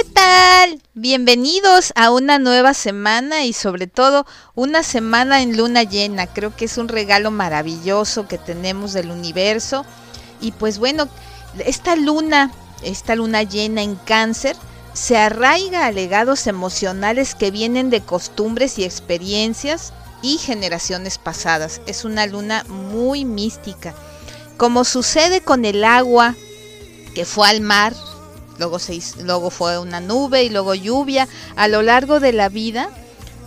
¿Qué tal? Bienvenidos a una nueva semana y sobre todo una semana en luna llena. Creo que es un regalo maravilloso que tenemos del universo. Y pues bueno, esta luna, esta luna llena en cáncer, se arraiga a legados emocionales que vienen de costumbres y experiencias y generaciones pasadas. Es una luna muy mística. Como sucede con el agua que fue al mar, luego, se luego fue una nube y luego lluvia, a lo largo de la vida,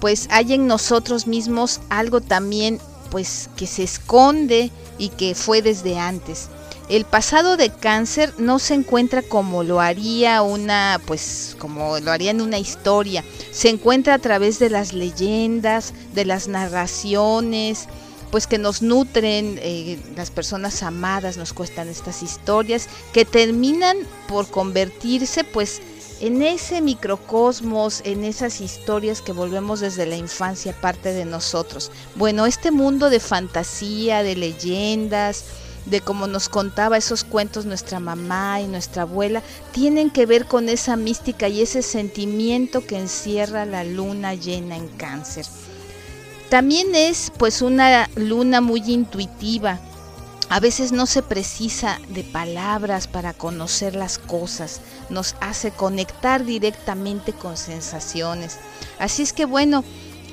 pues hay en nosotros mismos algo también pues que se esconde y que fue desde antes. El pasado de cáncer no se encuentra como lo haría una, pues como lo haría en una historia. Se encuentra a través de las leyendas, de las narraciones, pues que nos nutren, eh, las personas amadas nos cuestan estas historias que terminan por convertirse pues en ese microcosmos, en esas historias que volvemos desde la infancia parte de nosotros. Bueno, este mundo de fantasía, de leyendas, de cómo nos contaba esos cuentos nuestra mamá y nuestra abuela, tienen que ver con esa mística y ese sentimiento que encierra la luna llena en cáncer. También es pues una luna muy intuitiva. A veces no se precisa de palabras para conocer las cosas, nos hace conectar directamente con sensaciones. Así es que bueno,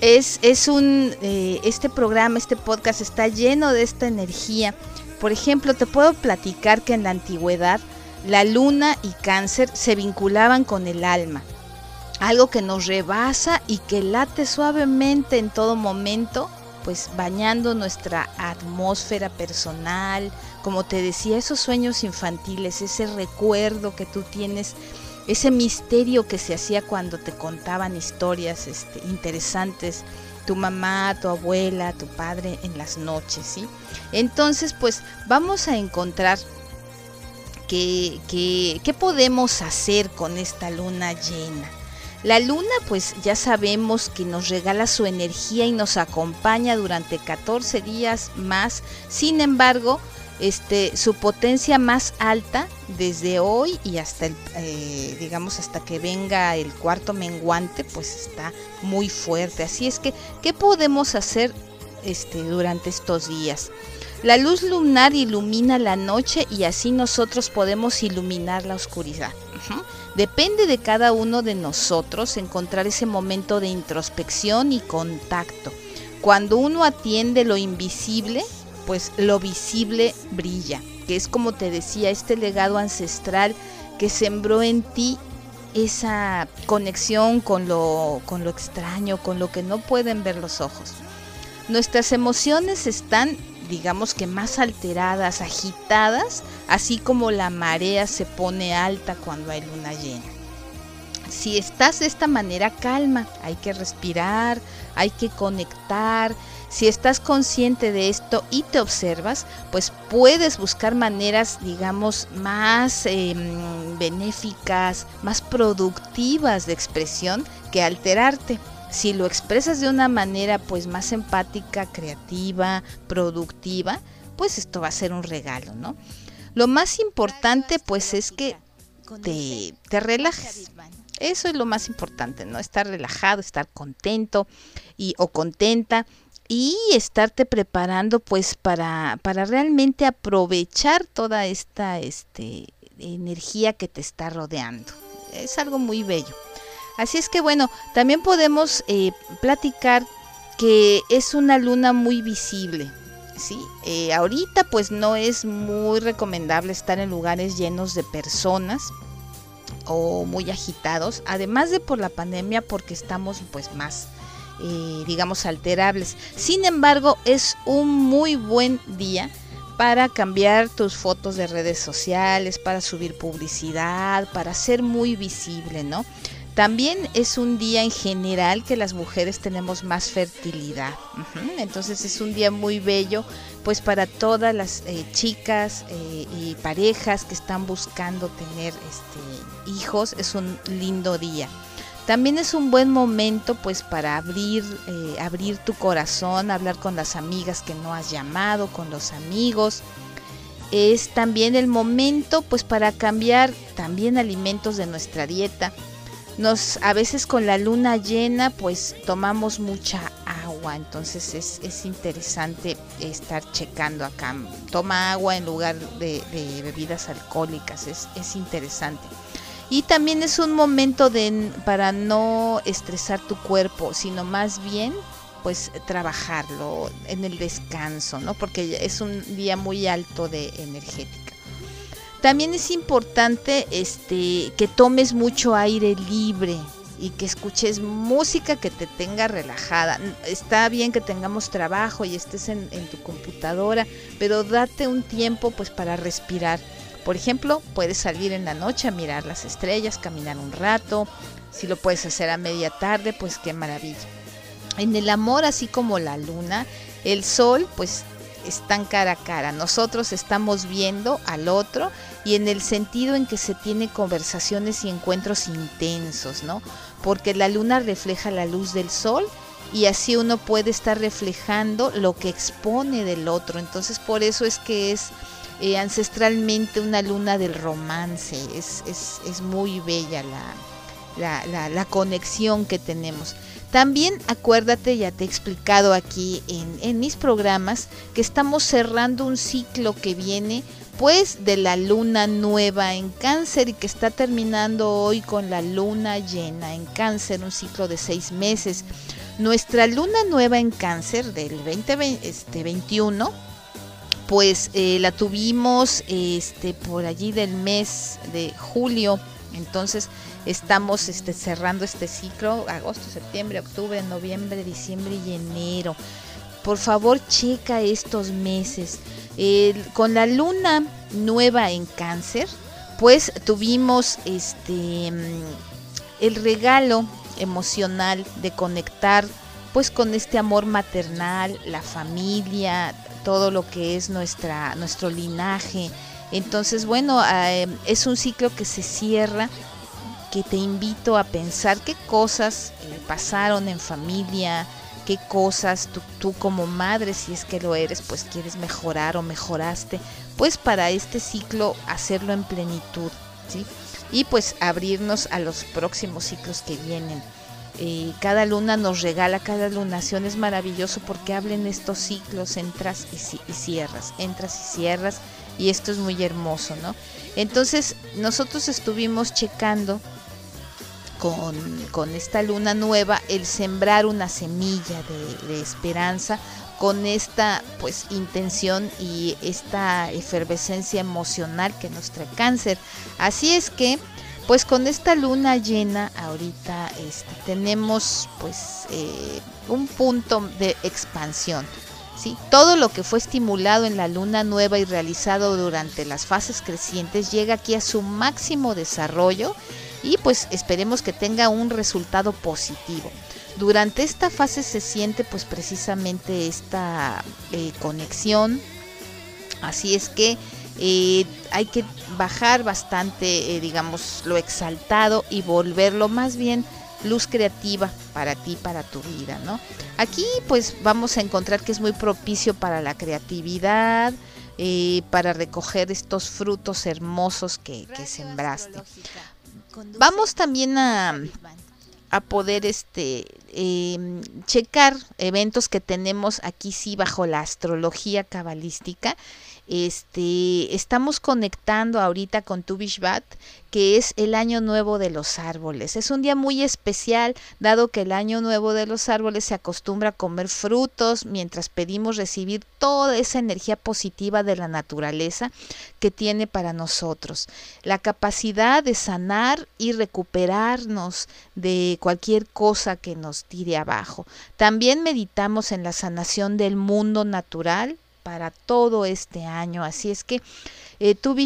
es, es un, eh, este programa, este podcast está lleno de esta energía. Por ejemplo, te puedo platicar que en la antigüedad la luna y cáncer se vinculaban con el alma algo que nos rebasa y que late suavemente en todo momento, pues bañando nuestra atmósfera personal, como te decía, esos sueños infantiles, ese recuerdo que tú tienes, ese misterio que se hacía cuando te contaban historias este, interesantes, tu mamá, tu abuela, tu padre en las noches, ¿sí? Entonces, pues vamos a encontrar qué que, podemos hacer con esta luna llena. La luna pues ya sabemos que nos regala su energía y nos acompaña durante 14 días más. Sin embargo, este, su potencia más alta desde hoy y hasta el, eh, digamos hasta que venga el cuarto menguante pues está muy fuerte. Así es que qué podemos hacer este, durante estos días la luz lunar ilumina la noche y así nosotros podemos iluminar la oscuridad Depende de cada uno de nosotros encontrar ese momento de introspección y contacto. Cuando uno atiende lo invisible, pues lo visible brilla, que es como te decía, este legado ancestral que sembró en ti esa conexión con lo, con lo extraño, con lo que no pueden ver los ojos. Nuestras emociones están digamos que más alteradas, agitadas, así como la marea se pone alta cuando hay luna llena. Si estás de esta manera, calma, hay que respirar, hay que conectar. Si estás consciente de esto y te observas, pues puedes buscar maneras, digamos, más em, benéficas, más productivas de expresión que alterarte si lo expresas de una manera pues más empática, creativa, productiva, pues esto va a ser un regalo, ¿no? Lo más importante pues es que te, te relajes. Eso es lo más importante, ¿no? Estar relajado, estar contento y o contenta y estarte preparando pues para, para realmente aprovechar toda esta este, energía que te está rodeando. Es algo muy bello. Así es que bueno, también podemos eh, platicar que es una luna muy visible. ¿sí? Eh, ahorita pues no es muy recomendable estar en lugares llenos de personas o muy agitados, además de por la pandemia porque estamos pues más eh, digamos alterables. Sin embargo, es un muy buen día para cambiar tus fotos de redes sociales, para subir publicidad, para ser muy visible, ¿no? También es un día en general que las mujeres tenemos más fertilidad. Entonces es un día muy bello pues para todas las eh, chicas eh, y parejas que están buscando tener este, hijos. Es un lindo día. También es un buen momento pues para abrir, eh, abrir tu corazón, hablar con las amigas que no has llamado, con los amigos. Es también el momento pues para cambiar también alimentos de nuestra dieta nos a veces con la luna llena pues tomamos mucha agua. Entonces es, interesante estar checando acá. Toma agua en lugar de, bebidas alcohólicas. Es, es, interesante. Y también es un momento de para no estresar tu cuerpo sino más bien pues trabajarlo en el descanso no porque es un día muy alto de energética también es importante este, que tomes mucho aire libre y que escuches música que te tenga relajada. Está bien que tengamos trabajo y estés en, tu computadora, pero date un tiempo pues para respirar. Por ejemplo, puedes salir en la noche a mirar las estrellas, caminar un rato. Si lo puedes hacer a media tarde, pues qué maravilla. En el amor, así como la luna, el sol, pues están cara a cara. Nosotros estamos viendo al otro y en el sentido en que se tiene conversaciones y encuentros intensos, ¿no? Porque la luna refleja la luz del sol y así uno puede estar reflejando lo que expone del otro. Entonces por eso es que es eh, ancestralmente una luna del romance. Es, es, es muy bella la, la, la conexión que tenemos. También acuérdate, ya te he explicado aquí en, mis programas, que estamos cerrando un ciclo que viene pues de la luna nueva en cáncer y que está terminando hoy con la luna llena en cáncer, un ciclo de seis meses. Nuestra luna nueva en cáncer del 2021 este, pues eh, la tuvimos este, por allí del mes de julio, entonces estamos este, cerrando este ciclo, agosto, septiembre, octubre, noviembre, diciembre y enero. Por favor, checa estos meses. con la luna nueva en cáncer, pues tuvimos este el regalo emocional de conectar pues con este amor maternal, la familia, todo lo que es nuestra, nuestro linaje. Entonces, bueno, eh, es un ciclo que se cierra que te invito a pensar qué cosas pasaron en familia, qué cosas tú, como madre, si es que lo eres, pues quieres mejorar o mejoraste, pues para este ciclo hacerlo en plenitud, ¿sí? Y pues abrirnos a los próximos ciclos que vienen. Eh, cada luna nos regala, cada lunación es maravilloso porque hablen estos ciclos, entras y, y cierras, entras y cierras, y esto es muy hermoso, ¿no? Entonces nosotros estuvimos checando con, esta luna nueva el sembrar una semilla de, esperanza con esta pues intención y esta efervescencia emocional que nos trae cáncer. Así es que pues con esta luna llena ahorita este, tenemos pues eh, un punto de expansión. ¿sí? Todo lo que fue estimulado en la luna nueva y realizado durante las fases crecientes llega aquí a su máximo desarrollo y pues esperemos que tenga un resultado positivo. Durante esta fase se siente pues precisamente esta eh, conexión, así es que eh, hay que bajar bastante, eh, digamos, lo exaltado y volverlo más bien luz creativa para ti, para tu vida, ¿no? Aquí pues vamos a encontrar que es muy propicio para la creatividad, para recoger estos frutos hermosos que, que sembraste. Vamos también a, a poder este em, checar eventos que tenemos aquí sí bajo la astrología cabalística este, estamos conectando ahorita con Tu que es el año nuevo de los árboles. Es un día muy especial, dado que el año nuevo de los árboles se acostumbra a comer frutos mientras pedimos recibir toda esa energía positiva de la naturaleza que tiene para nosotros. La capacidad de sanar y recuperarnos de cualquier cosa que nos tire abajo. También meditamos en la sanación del mundo natural para todo este año. Así es que eh, tu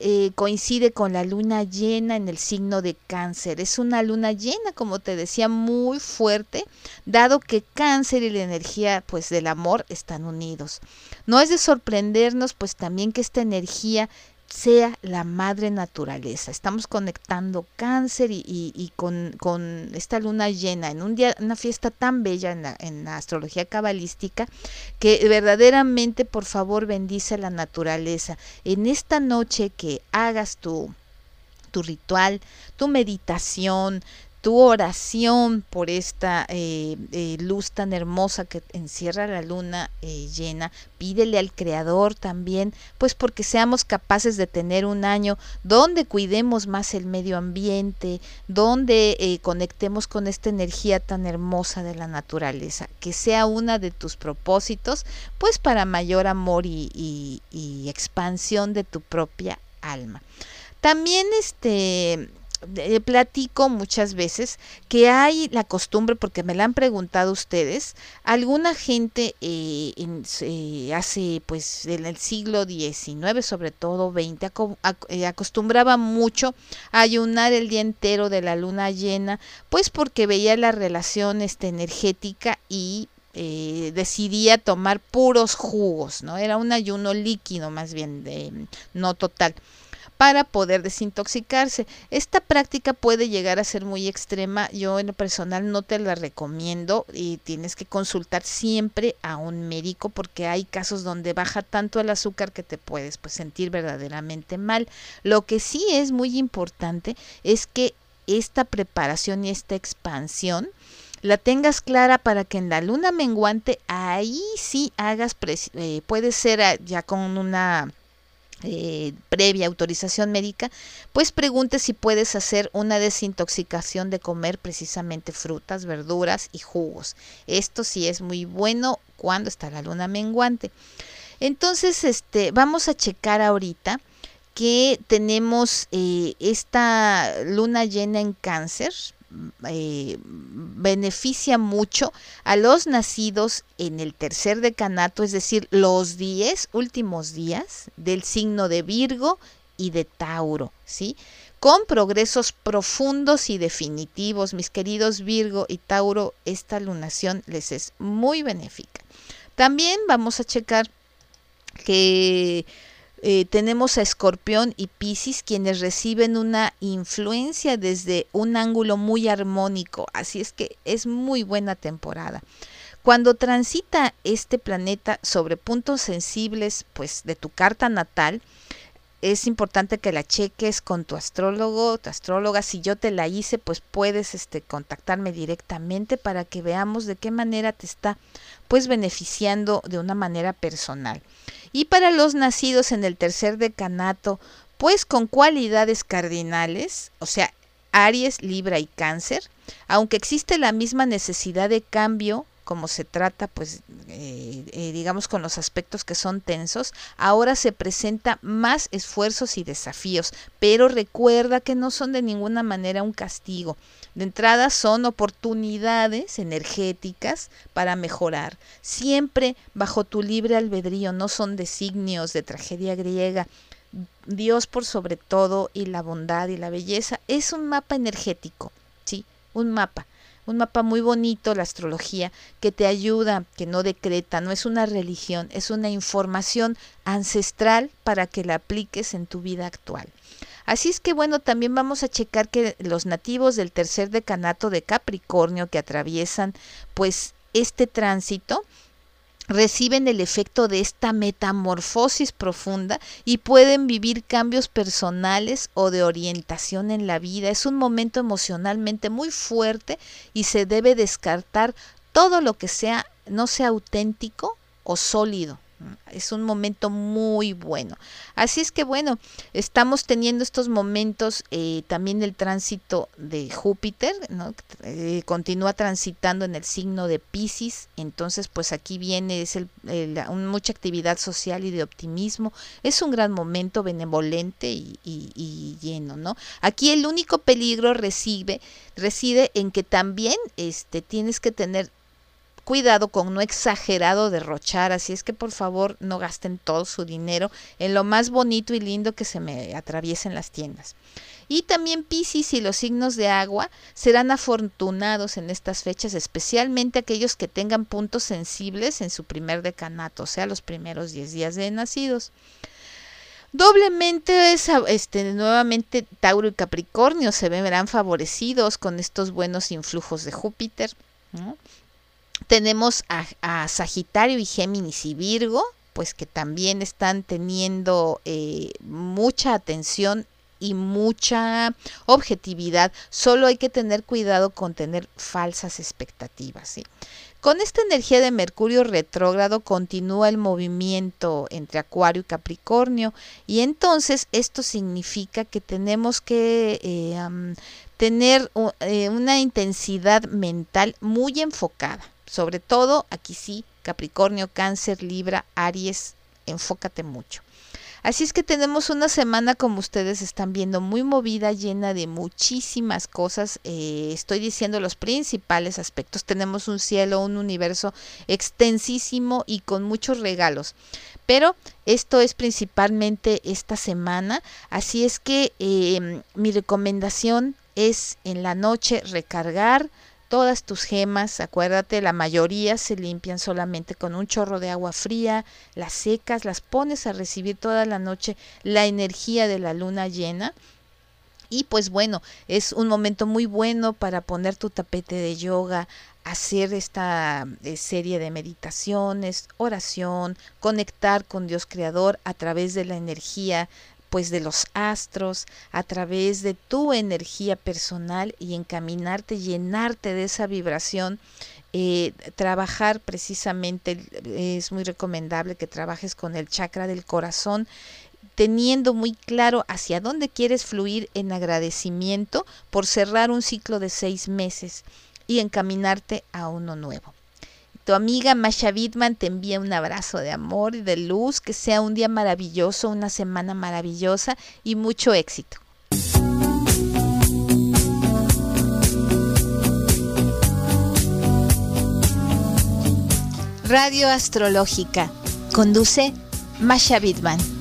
eh, coincide con la luna llena en el signo de cáncer. Es una luna llena, como te decía, muy fuerte, dado que cáncer y la energía pues del amor están unidos. No es de sorprendernos pues también que esta energía sea la madre naturaleza. Estamos conectando cáncer y, con, esta luna llena en un día, una fiesta tan bella en la, en la astrología cabalística que verdaderamente por favor bendice la naturaleza. En esta noche que hagas tu, tu ritual, tu meditación, tu oración por esta eh, eh, luz tan hermosa que encierra la luna eh, llena. Pídele al Creador también, pues porque seamos capaces de tener un año donde cuidemos más el medio ambiente, donde conectemos con esta energía tan hermosa de la naturaleza, que sea una de tus propósitos, pues para mayor amor y, y expansión de tu propia alma. También este platico muchas veces que hay la costumbre, porque me la han preguntado ustedes, alguna gente eh, hace pues en el siglo XIX, sobre todo XX, eh, acostumbraba mucho a ayunar el día entero de la luna llena, pues porque veía la relación este, energética y eh, decidía tomar puros jugos, ¿no? Era un ayuno líquido más bien, de, no total para poder desintoxicarse. Esta práctica puede llegar a ser muy extrema. Yo en lo personal no te la recomiendo y tienes que consultar siempre a un médico porque hay casos donde baja tanto el azúcar que te puedes pues, sentir verdaderamente mal. Lo que sí es muy importante es que esta preparación y esta expansión la tengas clara para que en la luna menguante ahí sí hagas, eh, puede ser ah, ya con una eh, previa autorización médica, pues pregunte si puedes hacer una desintoxicación de comer precisamente frutas, verduras y jugos. Esto sí es muy bueno cuando está la luna menguante. Entonces, este, vamos a checar ahorita que tenemos eh, esta luna llena en cáncer, eh, beneficia mucho a los nacidos en el tercer decanato, es decir, los 10 últimos días del signo de Virgo y de Tauro, ¿sí? Con progresos profundos y definitivos, mis queridos Virgo y Tauro, esta lunación les es muy benéfica. También vamos a checar que eh, tenemos a Escorpión y Piscis quienes reciben una influencia desde un ángulo muy armónico, así es que es muy buena temporada. Cuando transita este planeta sobre puntos sensibles pues de tu carta natal, es importante que la cheques con tu astrólogo, tu astróloga. Si yo te la hice, pues puedes este, contactarme directamente para que veamos de qué manera te está pues beneficiando de una manera personal. Y para los nacidos en el tercer decanato, pues con cualidades cardinales, o sea, Aries, Libra y Cáncer, aunque existe la misma necesidad de cambio, como se trata, pues, eh, eh, digamos, con los aspectos que son tensos, ahora se presenta más esfuerzos y desafíos, pero recuerda que no son de ninguna manera un castigo. De entrada son oportunidades energéticas para mejorar, siempre bajo tu libre albedrío, no son designios de tragedia griega. Dios por sobre todo y la bondad y la belleza es un mapa energético, sí, un mapa un mapa muy bonito, la astrología, que te ayuda, que no decreta, no es una religión, es una información ancestral para que la apliques en tu vida actual. Así es que bueno, también vamos a checar que los nativos del tercer decanato de Capricornio que atraviesan pues este tránsito, reciben el efecto de esta metamorfosis profunda y pueden vivir cambios personales o de orientación en la vida. Es un momento emocionalmente muy fuerte y se debe descartar todo lo que sea no sea auténtico o sólido. Es un momento muy bueno. Así es que bueno, estamos teniendo estos momentos eh, también el tránsito de Júpiter, ¿no? Eh, continúa transitando en el signo de Pisces, entonces pues aquí viene es el, mucha actividad social y de optimismo. Es un gran momento benevolente y, y lleno, ¿no? Aquí el único peligro recibe, reside en que también este, tienes que tener cuidado con no exagerado derrochar, así es que por favor no gasten todo su dinero en lo más bonito y lindo que se me atraviese en las tiendas. Y también Piscis y los signos de agua serán afortunados en estas fechas, especialmente aquellos que tengan puntos sensibles en su primer decanato, o sea, los primeros 10 días de nacidos. Doblemente este, nuevamente Tauro y Capricornio se verán favorecidos con estos buenos influjos de Júpiter. Tenemos a, Sagitario y Géminis y Virgo, pues que también están teniendo eh, mucha atención y mucha objetividad. Solo hay que tener cuidado con tener falsas expectativas. Con esta energía de Mercurio retrógrado continúa el movimiento entre Acuario y Capricornio y entonces esto significa que tenemos que eh, tener eh, una intensidad mental muy enfocada. Sobre todo aquí sí, Capricornio, Cáncer, Libra, Aries, enfócate mucho. Así es que tenemos una semana, como ustedes están viendo, muy movida, llena de muchísimas cosas. Eh, estoy diciendo los principales aspectos. Tenemos un cielo, un universo extensísimo y con muchos regalos. Pero esto es principalmente esta semana. Así es que em, mi recomendación es en la noche recargar todas tus gemas, acuérdate, la mayoría se limpian solamente con un chorro de agua fría, las secas, las pones a recibir toda la noche la energía de la luna llena. Y pues bueno, es un momento muy bueno para poner tu tapete de yoga, hacer esta eh, serie de meditaciones, oración, conectar con Dios Creador a través de la energía pues de los astros, a través de tu energía personal y encaminarte, llenarte de esa vibración. Eh, trabajar precisamente, es muy recomendable que trabajes con el chakra del corazón, teniendo muy claro hacia dónde quieres fluir en agradecimiento por cerrar un ciclo de seis meses y encaminarte a uno nuevo. Tu amiga Masha Bitman te envía un abrazo de amor y de luz, que sea un día maravilloso, una semana maravillosa y mucho éxito. Radio Astrológica. Conduce Masha Bitman.